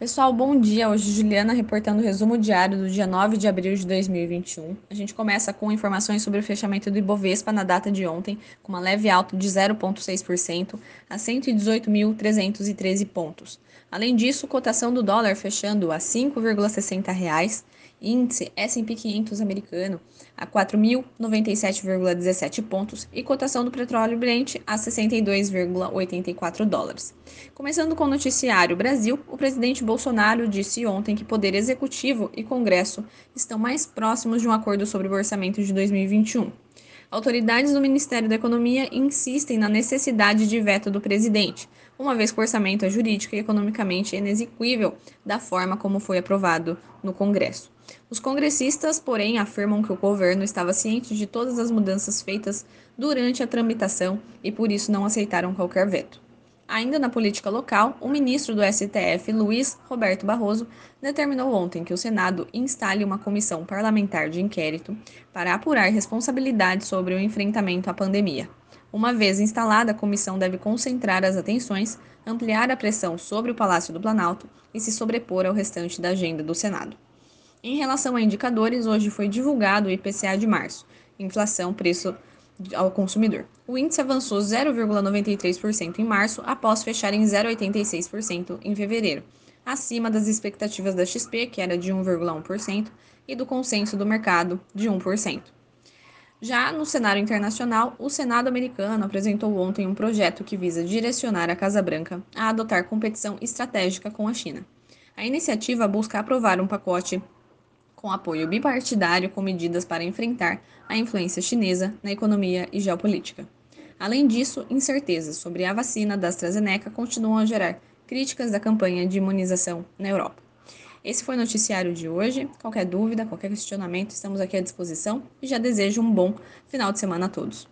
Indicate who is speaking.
Speaker 1: Pessoal, bom dia. Hoje Juliana reportando o resumo diário do dia 9 de abril de 2021. A gente começa com informações sobre o fechamento do Ibovespa na data de ontem, com uma leve alta de 0,6% a 118.313 pontos. Além disso, cotação do dólar fechando a 5,60 reais índice S&P 500 americano a 4.097,17 pontos e cotação do petróleo Brent a 62,84 dólares. Começando com o noticiário Brasil, o presidente Bolsonaro disse ontem que Poder Executivo e Congresso estão mais próximos de um acordo sobre o orçamento de 2021. Autoridades do Ministério da Economia insistem na necessidade de veto do presidente, uma vez que o orçamento é jurídico e economicamente inexequível da forma como foi aprovado no Congresso. Os congressistas, porém, afirmam que o governo estava ciente de todas as mudanças feitas durante a tramitação e por isso não aceitaram qualquer veto. Ainda na política local, o ministro do STF, Luiz Roberto Barroso, determinou ontem que o Senado instale uma comissão parlamentar de inquérito para apurar responsabilidades sobre o enfrentamento à pandemia. Uma vez instalada, a comissão deve concentrar as atenções, ampliar a pressão sobre o Palácio do Planalto e se sobrepor ao restante da agenda do Senado. Em relação a indicadores, hoje foi divulgado o IPCA de março, inflação, preço ao consumidor. O índice avançou 0,93% em março, após fechar em 0,86% em fevereiro, acima das expectativas da XP, que era de 1,1%, e do consenso do mercado, de 1%. Já no cenário internacional, o Senado americano apresentou ontem um projeto que visa direcionar a Casa Branca a adotar competição estratégica com a China. A iniciativa busca aprovar um pacote com apoio bipartidário com medidas para enfrentar a influência chinesa na economia e geopolítica. Além disso, incertezas sobre a vacina da AstraZeneca continuam a gerar críticas da campanha de imunização na Europa. Esse foi o noticiário de hoje. Qualquer dúvida, qualquer questionamento, estamos aqui à disposição e já desejo um bom final de semana a todos.